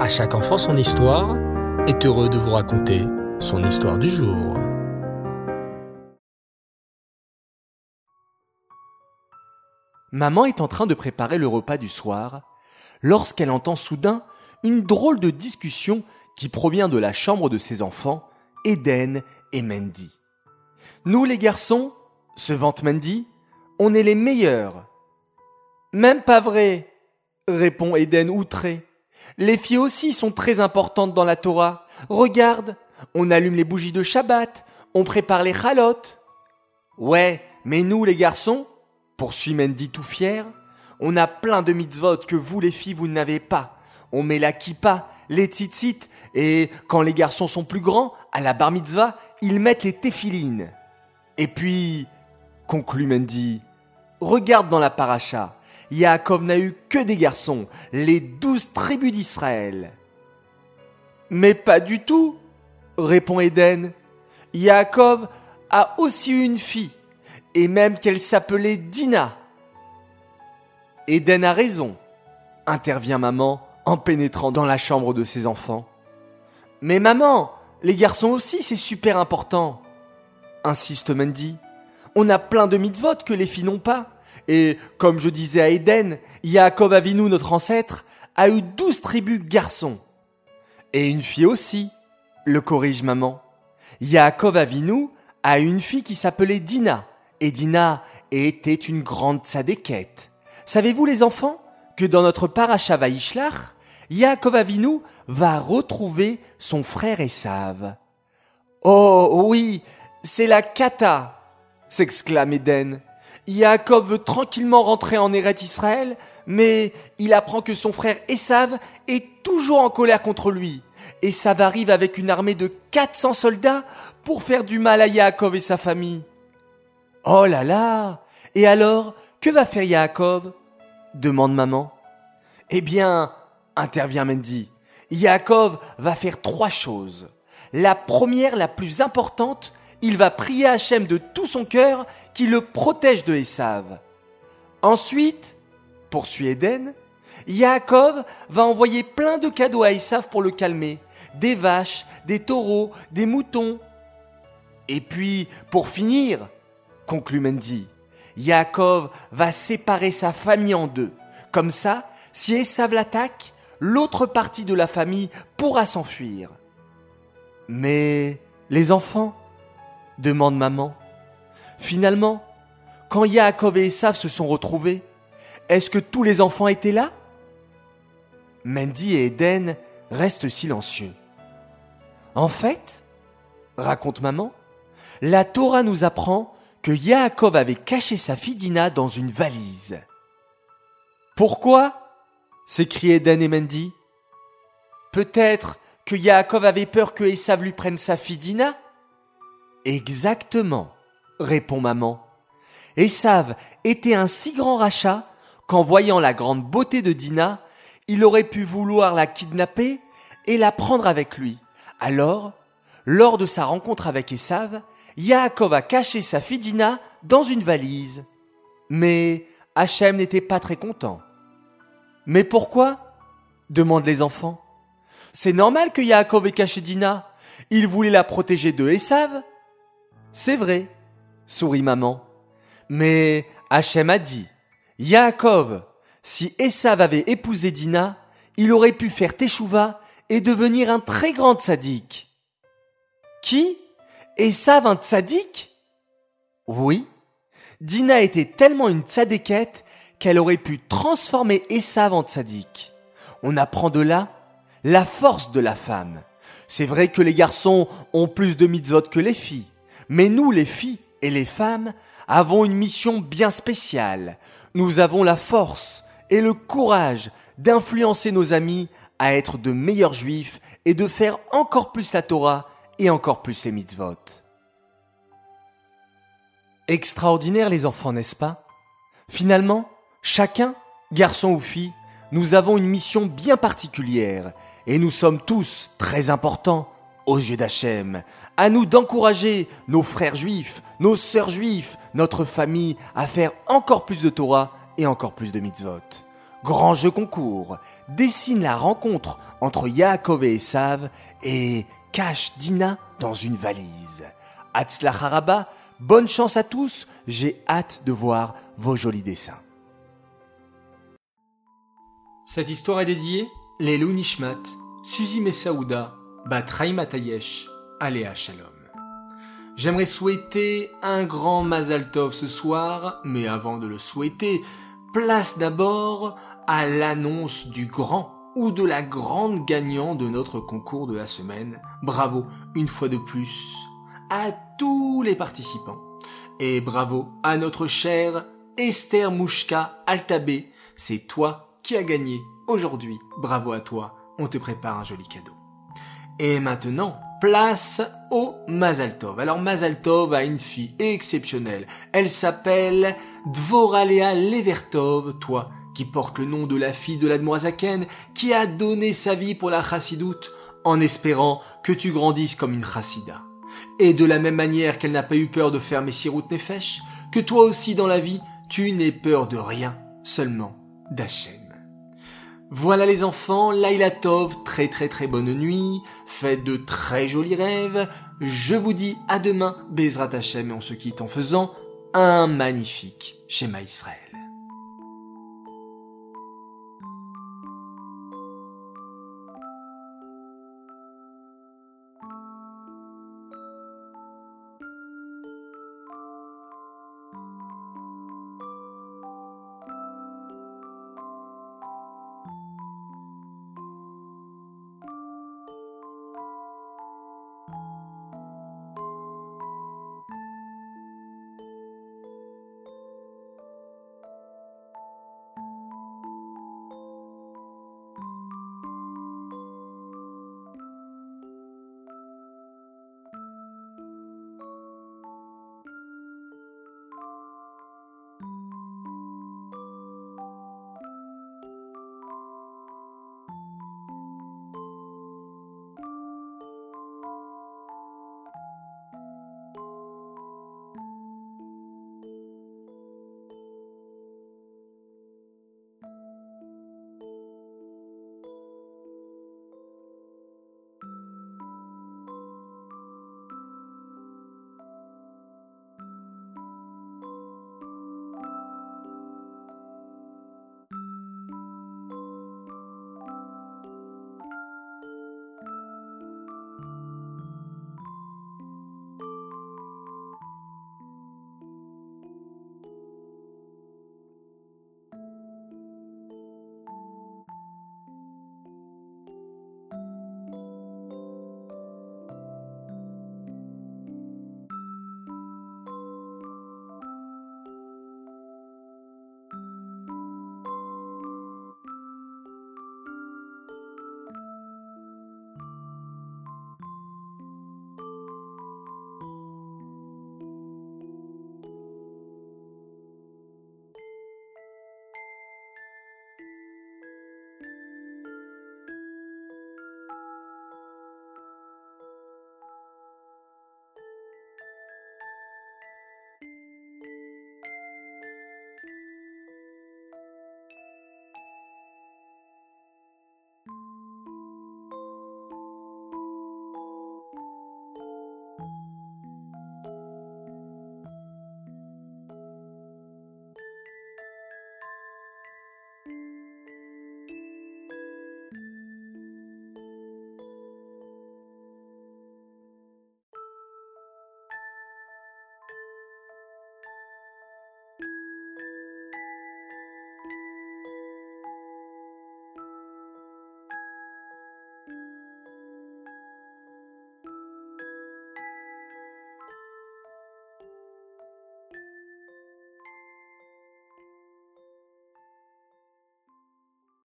À chaque enfant son histoire est heureux de vous raconter son histoire du jour. Maman est en train de préparer le repas du soir lorsqu'elle entend soudain une drôle de discussion qui provient de la chambre de ses enfants, Eden et Mandy. Nous les garçons, se vante Mandy, on est les meilleurs. Même pas vrai, répond Eden outré. Les filles aussi sont très importantes dans la Torah. Regarde, on allume les bougies de Shabbat, on prépare les chalotes. Ouais, mais nous les garçons, poursuit Mandy tout fier, on a plein de mitzvot que vous les filles vous n'avez pas. On met la kippa, les tzitzit, et quand les garçons sont plus grands, à la bar mitzvah, ils mettent les téphilines. Et puis, conclut Mandy, regarde dans la paracha, Yaakov n'a eu que des garçons, les douze tribus d'Israël. Mais pas du tout, répond Eden. Yaakov a aussi eu une fille, et même qu'elle s'appelait Dina. Eden a raison, intervient maman en pénétrant dans la chambre de ses enfants. Mais maman, les garçons aussi, c'est super important, insiste Mandy. On a plein de mitzvot que les filles n'ont pas. Et comme je disais à Eden, Yaakov Avinu, notre ancêtre, a eu douze tribus garçons. Et une fille aussi, le corrige maman. Yaakov Avinu a une fille qui s'appelait Dina. Et Dina était une grande tzadékette. Savez-vous les enfants que dans notre paracha Vaishlach, Yaakov Avinu va retrouver son frère Esav. Oh oui, c'est la kata, s'exclame Eden. Yaakov veut tranquillement rentrer en Eret Israël, mais il apprend que son frère Esav est toujours en colère contre lui. Esav arrive avec une armée de 400 soldats pour faire du mal à Yaakov et sa famille. Oh là là Et alors, que va faire Yaakov demande maman. Eh bien, intervient Mendy, Yaakov va faire trois choses. La première, la plus importante, il va prier Hachem de tout son cœur qui le protège de Esav. Ensuite, poursuit Eden, Yaakov va envoyer plein de cadeaux à Esav pour le calmer. Des vaches, des taureaux, des moutons. Et puis, pour finir, conclut Mendy, Yaakov va séparer sa famille en deux. Comme ça, si Esav l'attaque, l'autre partie de la famille pourra s'enfuir. Mais les enfants demande maman. Finalement, quand Yaakov et Esav se sont retrouvés, est-ce que tous les enfants étaient là? Mandy et Eden restent silencieux. En fait, raconte maman, la Torah nous apprend que Yaakov avait caché sa fille Dina dans une valise. Pourquoi? s'écrient Eden et Mandy. Peut-être que Yaakov avait peur que Esav lui prenne sa fille Dina Exactement, répond maman. Esav était un si grand rachat qu'en voyant la grande beauté de Dina, il aurait pu vouloir la kidnapper et la prendre avec lui. Alors, lors de sa rencontre avec Esav, Yaakov a caché sa fille Dina dans une valise. Mais Hachem n'était pas très content. Mais pourquoi? demandent les enfants. C'est normal que Yaakov ait caché Dina. Il voulait la protéger de Esav c'est vrai, sourit maman. Mais Hachem a dit, Yaakov, si Esav avait épousé Dina, il aurait pu faire Teshuva et devenir un très grand tzaddik. Qui? Esav un tzaddik? Oui. Dina était tellement une tzadékette qu'elle aurait pu transformer Esav en tzaddik. On apprend de là la force de la femme. C'est vrai que les garçons ont plus de mitzvot que les filles. Mais nous, les filles et les femmes, avons une mission bien spéciale. Nous avons la force et le courage d'influencer nos amis à être de meilleurs juifs et de faire encore plus la Torah et encore plus les mitzvot. Extraordinaire les enfants, n'est-ce pas? Finalement, chacun, garçon ou fille, nous avons une mission bien particulière et nous sommes tous très importants aux yeux d'Hachem. À nous d'encourager nos frères juifs, nos sœurs juifs, notre famille à faire encore plus de Torah et encore plus de mitzvot. grand jeu concours, dessine la rencontre entre Yaakov et Esav et cache Dina dans une valise. Haraba, bonne chance à tous, j'ai hâte de voir vos jolis dessins. Cette histoire est dédiée les Nishmat, Suzy Messaouda, Bat Matayesh, Aléa Shalom. J'aimerais souhaiter un grand Mazal Tov ce soir, mais avant de le souhaiter, place d'abord à l'annonce du grand ou de la grande gagnant de notre concours de la semaine. Bravo, une fois de plus, à tous les participants. Et bravo à notre chère Esther Mouchka Altabé. C'est toi qui as gagné aujourd'hui. Bravo à toi. On te prépare un joli cadeau. Et maintenant, place au Mazaltov. Alors Mazaltov a une fille exceptionnelle. Elle s'appelle Dvoralea Levertov, toi qui porte le nom de la fille de l'Admoisaken, qui a donné sa vie pour la chassidoute, en espérant que tu grandisses comme une chassida. Et de la même manière qu'elle n'a pas eu peur de faire Messirut Nefesh, que toi aussi dans la vie, tu n'aies peur de rien, seulement d'Hachem. Voilà les enfants, Laila Tov, très très très bonne nuit, faites de très jolis rêves, je vous dis à demain, Bezrat Hachem, et on se quitte en faisant un magnifique schéma Israël.